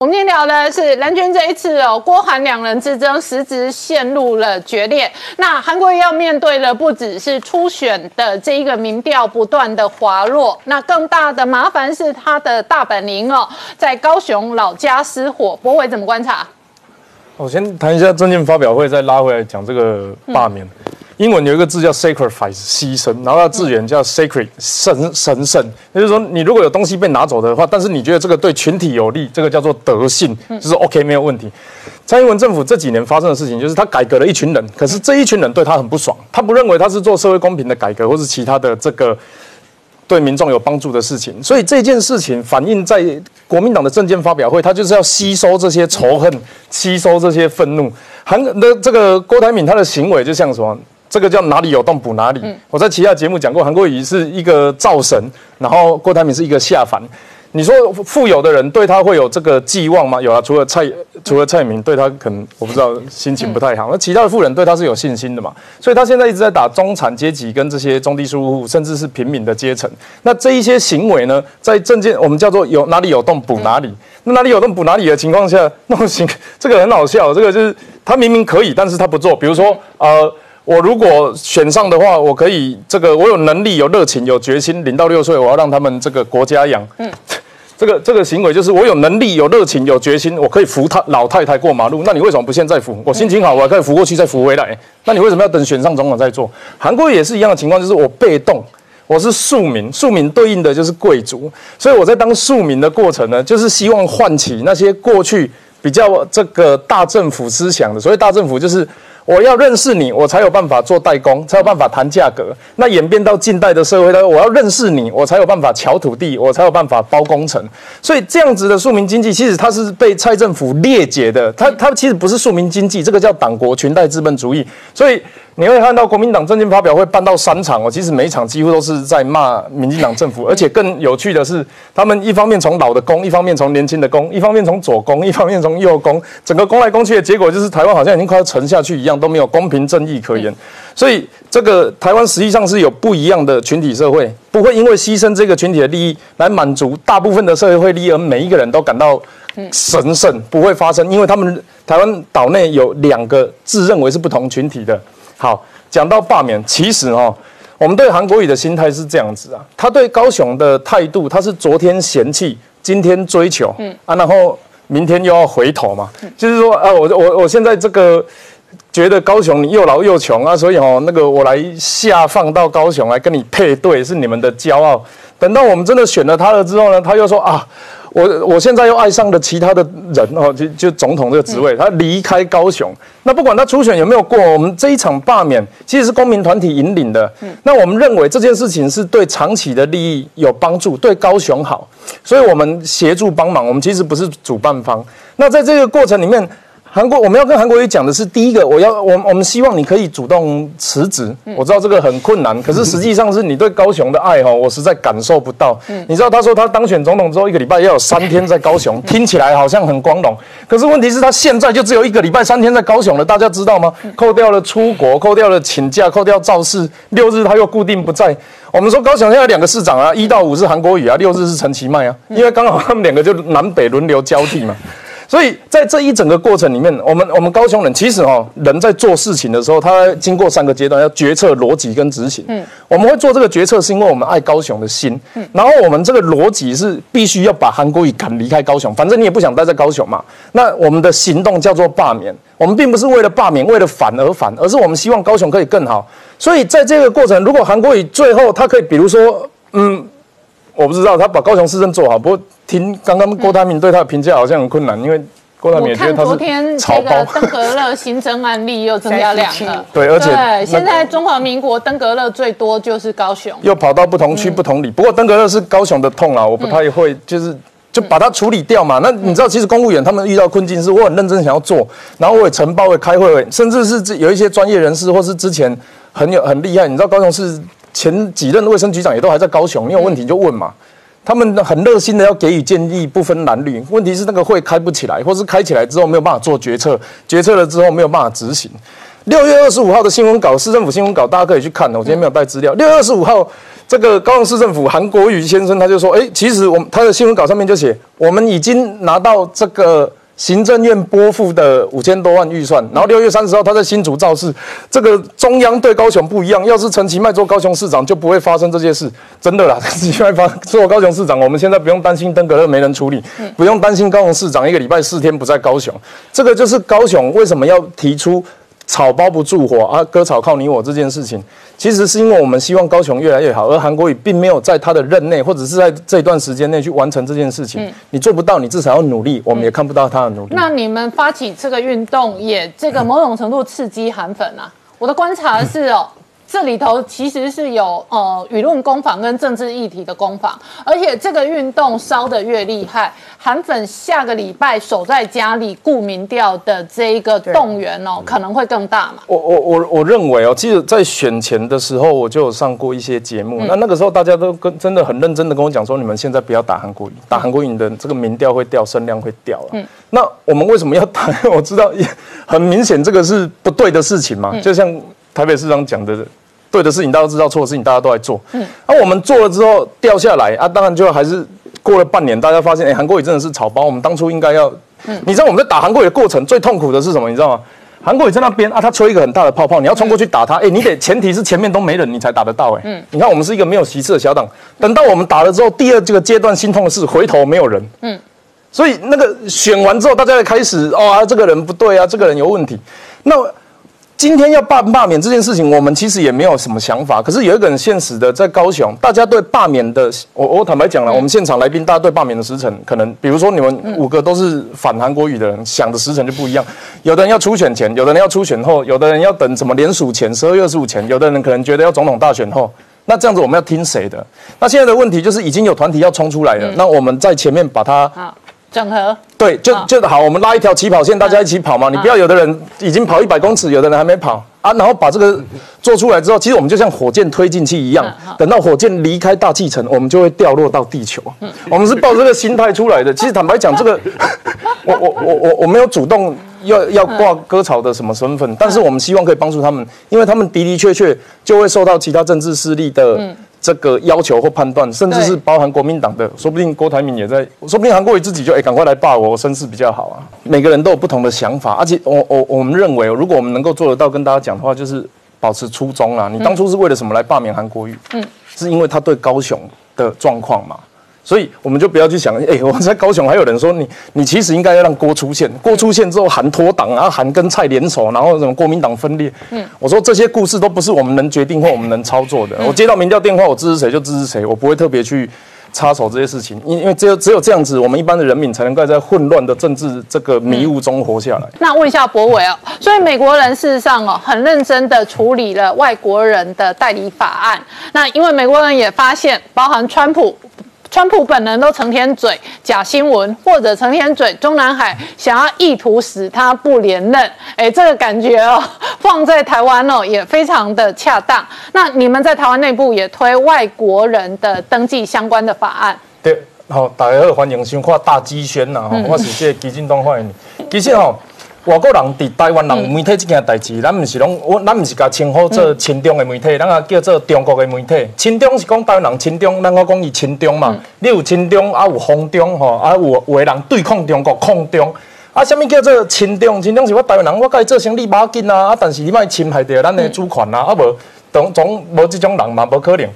我们今天聊的是蓝军这一次哦，郭韩两人之争实质陷入了决裂。那韩国要面对的不只是初选的这一个民调不断的滑落，那更大的麻烦是他的大本营哦，在高雄老家失火。博伟怎么观察？我先谈一下证件发表会，再拉回来讲这个罢免。英文有一个字叫 sacrifice，牺牲，然后它字源叫 sacred，神神圣。也就是说，你如果有东西被拿走的话，但是你觉得这个对群体有利，这个叫做德性，就是 OK 没有问题。蔡英文政府这几年发生的事情，就是他改革了一群人，可是这一群人对他很不爽，他不认为他是做社会公平的改革，或是其他的这个对民众有帮助的事情。所以这件事情反映在国民党的政见发表会，他就是要吸收这些仇恨，吸收这些愤怒。韩的这个郭台铭他的行为就像什么？这个叫哪里有洞补哪里。我在其他节目讲过，韩国瑜是一个造神，然后郭台铭是一个下凡。你说富有的人对他会有这个寄望吗？有啊，除了蔡除了蔡明对他可能我不知道心情不太好，那其他的富人对他是有信心的嘛？所以他现在一直在打中产阶级跟这些中低收入户，甚至是平民的阶层。那这一些行为呢，在证件我们叫做有哪里有洞补哪里。那哪里有洞补哪里的情况下，那种行这个很好笑。这个就是他明明可以，但是他不做。比如说呃。我如果选上的话，我可以这个，我有能力、有热情、有决心，零到六岁我要让他们这个国家养。嗯，这个这个行为就是我有能力、有热情、有决心，我可以扶他老太太过马路。那你为什么不现在扶？我心情好，我还可以扶过去再扶回来。那你为什么要等选上总统再做？韩国也是一样的情况，就是我被动，我是庶民，庶民对应的就是贵族，所以我在当庶民的过程呢，就是希望唤起那些过去比较这个大政府思想的。所谓大政府就是。我要认识你，我才有办法做代工，才有办法谈价格。那演变到近代的社会，呢我要认识你，我才有办法巧土地，我才有办法包工程。所以这样子的庶民经济，其实它是被蔡政府裂解的。它它其实不是庶民经济，这个叫党国裙带资本主义。所以。你会看到国民党政见发表会办到三场哦，其实每一场几乎都是在骂民进党政府，而且更有趣的是，他们一方面从老的攻，一方面从年轻的攻，一方面从左攻，一方面从右攻，整个攻来攻去的结果就是台湾好像已经快要沉下去一样，都没有公平正义可言。所以这个台湾实际上是有不一样的群体社会，不会因为牺牲这个群体的利益来满足大部分的社会利益，而每一个人都感到神圣，不会发生，因为他们台湾岛内有两个自认为是不同群体的。好，讲到罢免，其实哦，我们对韩国瑜的心态是这样子啊，他对高雄的态度，他是昨天嫌弃，今天追求，嗯啊，然后明天又要回头嘛，就是说啊，我我我现在这个觉得高雄你又老又穷啊，所以哦，那个我来下放到高雄来跟你配对，是你们的骄傲。等到我们真的选了他了之后呢，他又说啊。我我现在又爱上了其他的人哦，就就总统这个职位，他离开高雄。那不管他初选有没有过，我们这一场罢免其实是公民团体引领的。那我们认为这件事情是对长期的利益有帮助，对高雄好，所以我们协助帮忙。我们其实不是主办方。那在这个过程里面。韩国，我们要跟韩国瑜讲的是，第一个，我要我我们希望你可以主动辞职。我知道这个很困难，可是实际上是你对高雄的爱哈，我实在感受不到。你知道他说他当选总统之后一个礼拜要有三天在高雄，听起来好像很光荣，可是问题是他现在就只有一个礼拜三天在高雄了，大家知道吗？扣掉了出国，扣掉了请假，扣掉造势，六日他又固定不在。我们说高雄现在两个市长啊，一到五是韩国瑜啊，六日是陈其迈啊，因为刚好他们两个就南北轮流交替嘛。所以在这一整个过程里面，我们我们高雄人其实哦，人在做事情的时候，他经过三个阶段，要决策、逻辑跟执行。嗯，我们会做这个决策，是因为我们爱高雄的心。嗯，然后我们这个逻辑是必须要把韩国瑜赶离开高雄，反正你也不想待在高雄嘛。那我们的行动叫做罢免，我们并不是为了罢免，为了反而反，而是我们希望高雄可以更好。所以在这个过程，如果韩国瑜最后他可以，比如说，嗯。我不知道他把高雄市政做好，不过听刚刚郭台铭对他的评价好像很困难，因为郭台铭觉得他是昨天这个登革热新增案例又增加两个，对，而且现在中华民国登革热最多就是高雄，又跑到不同区不同里。不过登革热是高雄的痛啊，我不太会，就是就把它处理掉嘛。那你知道，其实公务员他们遇到困境是，我很认真想要做，然后我也承包，我也开会，甚至是有一些专业人士或是之前很有很厉害，你知道高雄是。前几任卫生局长也都还在高雄，你有问题就问嘛。他们很热心的要给予建议，不分男女。问题是那个会开不起来，或是开起来之后没有办法做决策，决策了之后没有办法执行。六月二十五号的新闻稿，市政府新闻稿，大家可以去看。我今天没有带资料。六月二十五号，这个高雄市政府韩国瑜先生他就说，哎，其实我们他的新闻稿上面就写，我们已经拿到这个。行政院拨付的五千多万预算，然后六月三十号他在新竹造势，这个中央对高雄不一样。要是陈其迈做高雄市长，就不会发生这些事，真的啦。陈其迈发做高雄市长，我们现在不用担心登革热没人处理，不用担心高雄市长一个礼拜四天不在高雄。这个就是高雄为什么要提出。草包不住火啊，割草靠你我这件事情，其实是因为我们希望高雄越来越好，而韩国瑜并没有在他的任内或者是在这段时间内去完成这件事情。你做不到，你至少要努力，我们也看不到他的努力。那你们发起这个运动，也这个某种程度刺激韩粉啊？我的观察是哦。这里头其实是有呃舆论攻防跟政治议题的攻防，而且这个运动烧得越厉害，韩粉下个礼拜守在家里顾民调的这一个动员哦，可能会更大嘛。我我我我认为哦，记得在选前的时候，我就有上过一些节目，那那个时候大家都跟真的很认真的跟我讲说，你们现在不要打韩国瑜，打韩国瑜的这个民调会掉，声量会掉了。嗯，那我们为什么要打？我知道很明显这个是不对的事情嘛，就像。台北市长讲的对的事情，大家都知道；错的事情，大家都在做。嗯，那我们做了之后掉下来啊，当然就还是过了半年，大家发现，哎，韩国瑜真的是草包。我们当初应该要，嗯，你知道我们在打韩国瑜的过程最痛苦的是什么？你知道吗？韩国瑜在那边啊，他吹一个很大的泡泡，你要冲过去打他，哎，你得前提是前面都没人，你才打得到。哎，嗯，你看我们是一个没有席次的小党，等到我们打了之后，第二这个阶段心痛的是回头没有人。嗯，所以那个选完之后，大家开始哦，这个人不对啊，这个人有问题。那今天要罢罢免这件事情，我们其实也没有什么想法。可是有一个很现实的，在高雄，大家对罢免的，我我坦白讲了，我们现场来宾，大家对罢免的时辰，可能比如说你们五个都是反韩国语的人，想的时辰就不一样。有的人要初选前，有的人要初选后，有的人要等什么联署前，十二月二十五前，有的人可能觉得要总统大选后。那这样子我们要听谁的？那现在的问题就是已经有团体要冲出来了，那我们在前面把它。整合对，就就好，我们拉一条起跑线，大家一起跑嘛。你不要有的人已经跑一百公尺，有的人还没跑啊。然后把这个做出来之后，其实我们就像火箭推进器一样，等到火箭离开大气层，我们就会掉落到地球。我们是抱这个心态出来的。其实坦白讲，这个我我我我我没有主动要要挂割草的什么身份，但是我们希望可以帮助他们，因为他们的的确确就会受到其他政治势力的。这个要求或判断，甚至是包含国民党的，说不定郭台铭也在，说不定韩国瑜自己就哎，赶快来罢我，我身世比较好啊。每个人都有不同的想法，而且我我我们认为，如果我们能够做得到，跟大家讲的话，就是保持初衷啦。你当初是为了什么来罢免韩国瑜？嗯，是因为他对高雄的状况嘛。所以我们就不要去想，哎，我在高雄还有人说你，你其实应该要让郭出现，郭出现之后韩脱党啊，韩跟蔡联手，然后什么国民党分裂。嗯，我说这些故事都不是我们能决定或我们能操作的。我接到民调电话，我支持谁就支持谁，我不会特别去插手这些事情，因因为只有只有这样子，我们一般的人民才能够在混乱的政治这个迷雾中活下来。那问一下博伟哦，所以美国人事实上哦，很认真的处理了外国人的代理法案。那因为美国人也发现，包含川普。川普本人都成天嘴假新闻，或者成天嘴中南海想要意图使他不连任，哎，这个感觉哦，放在台湾哦也非常的恰当。那你们在台湾内部也推外国人的登记相关的法案？对，好，大家好，欢迎收看大基宣呐，我是这基金东欢迎你。其实吼。外国人伫台湾人媒体即件代志，咱毋是拢，我咱毋是甲称呼做亲中的媒体，咱也叫做中国的媒体。亲中是讲台湾人亲中，咱我讲伊亲中嘛。你有亲中，啊有封中吼，啊有有的人对抗中国抗中。啊，什物叫做亲中？亲中是我台湾人，我甲伊做生意马紧啊。啊，但是你莫侵害着咱的主权啊，啊无总总无即种人嘛，无可能。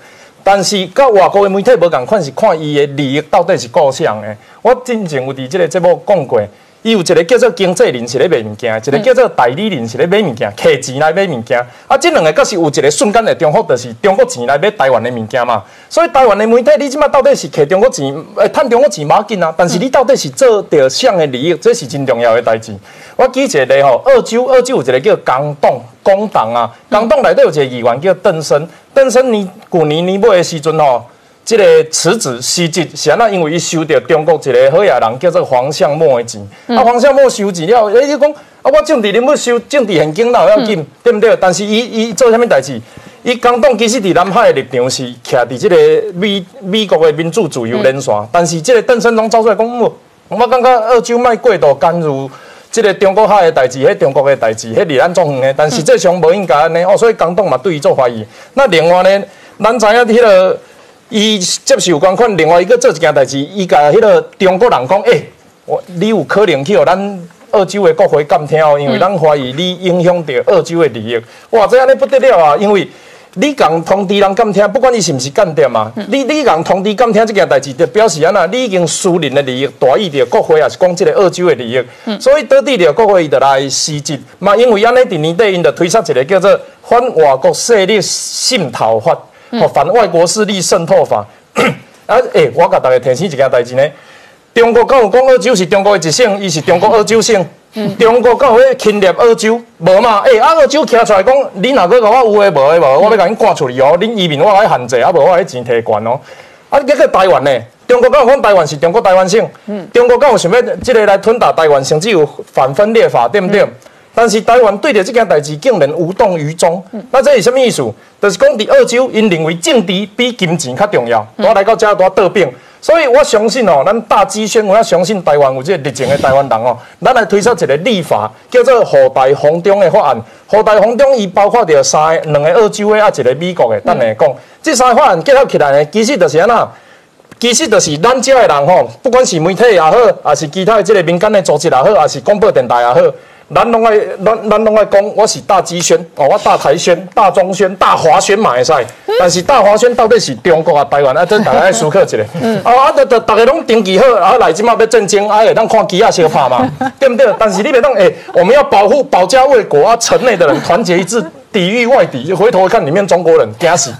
但是甲外国的媒体无共款，是看伊的利益到底是高向的。我之前有伫即个节目讲过。伊有一个叫做经济人是咧卖物件，一个叫做代理人是咧买物件，摕钱来买物件。啊，即两个确实有一个瞬间的重复，就是中国钱来买台湾的物件嘛。所以台湾的媒体，你即马到底是摕中国钱，诶，趁中国钱马紧啊？但是你到底是做着啥的利益，这是真重要的代志。我记一个吼，澳洲澳洲有一个叫港党工党啊，港党内底有一个议员叫邓生，邓生年旧年年尾的时阵吼。这个辞职辞职是安那？因为伊收到中国一个好野人叫做黄向墨的钱。啊，黄向墨收钱了，伊就讲啊，我政治你要收政治现金哪有要紧，对不对？但是伊伊做啥物代志？伊刚党其实伫南海的立场是徛伫这个美美国的民主自由连线，但是这个邓生龙走出来讲，我我感觉澳洲卖过度干预即个中国海的代志，迄中国的代志，迄离咱纵远的。但是这上无应该安尼哦，所以刚党嘛对伊做怀疑。那另外呢？咱知影迄个伊接受捐款，另外一个做一件代志，伊甲迄个中国人讲，诶、我你有可能去互咱澳洲的国会监听哦，因为咱怀疑你影响到澳洲的利益。哇，这安尼不得了啊！因为你共通知人监听，不管伊是毋是间谍嘛，你你共通知监听这件代志，就表示安那，你已经私人的利益大于着国会，也是讲即个澳洲的利益。所以倒底着国会伊就来施执嘛，因为安尼伫年底因就推出一个叫做《反外国势力渗透法》或反外国势力渗透法》啊，诶、我甲大家提醒一件代志呢。中国敢有讲澳洲是中国的一省，伊是中国澳洲省。中国敢有咧侵略澳洲？无嘛？诶、啊澳洲徛出来讲，你若搁甲我有诶无诶无，我要甲恁赶出去哦。恁移民我来限制，啊无我来钱摕悬哦。啊，结果台湾呢？中国敢有讲台湾是中国台湾省？嗯中国敢有想要即个来吞打台湾，甚至有反分裂法，对不对？但是台湾对着这件代志竟然无动于衷，那这是什么意思？就是讲伫澳洲，因认为政治比金钱较重要，我来到这多倒兵。所以我相信哦，咱大基宣，我要相信台湾有这个热情的台湾人哦，咱来推出一个立法，叫做“后代红中”的法案。后代红中伊包括着三个、两个澳洲的，啊一个美国的。等下讲，这三个法案结合起来呢，其实就是安那。其实就是咱遮的人吼，不管是媒体也好，还是其他的这个民间的组织也好，还是广播电台也好，咱拢爱咱咱拢爱讲，我是大基宣哦，我大台宣、大中宣、大华宣嘛会使。但是大华宣到底是中国啊、台湾啊，这大家爱思考一下。啊啊，得得，大家拢登记好，啊来即马要震惊，啊会当看机啊相拍嘛，对不对？但是你别当诶，我们要保护保家卫国啊，城内的人团结一致，抵御外敌。回头看里面中国人，惊死。